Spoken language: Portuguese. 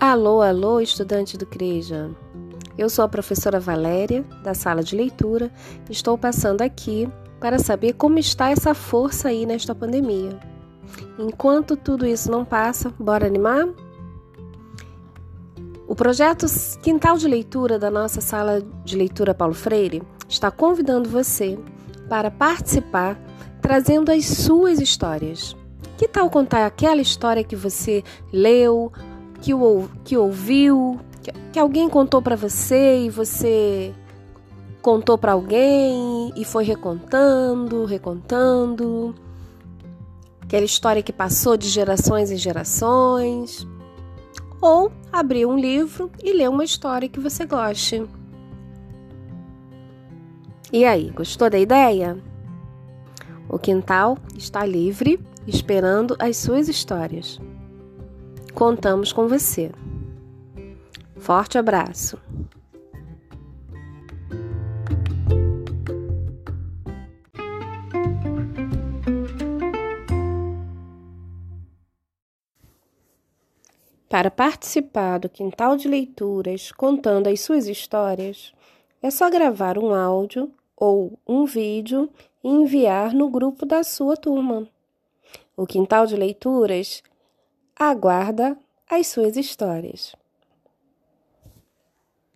Alô, alô, estudante do CREJA. Eu sou a professora Valéria, da sala de leitura, e estou passando aqui para saber como está essa força aí nesta pandemia. Enquanto tudo isso não passa, bora animar? O projeto Quintal de Leitura da nossa sala de leitura Paulo Freire está convidando você para participar, trazendo as suas histórias. Que tal contar aquela história que você leu, que, o, que ouviu, que, que alguém contou para você e você contou para alguém e foi recontando, recontando. Aquela história que passou de gerações em gerações. Ou abrir um livro e ler uma história que você goste. E aí, gostou da ideia? O quintal está livre, esperando as suas histórias. Contamos com você. Forte abraço. Para participar do Quintal de Leituras contando as suas histórias, é só gravar um áudio ou um vídeo e enviar no grupo da sua turma. O Quintal de Leituras aguarda as suas histórias.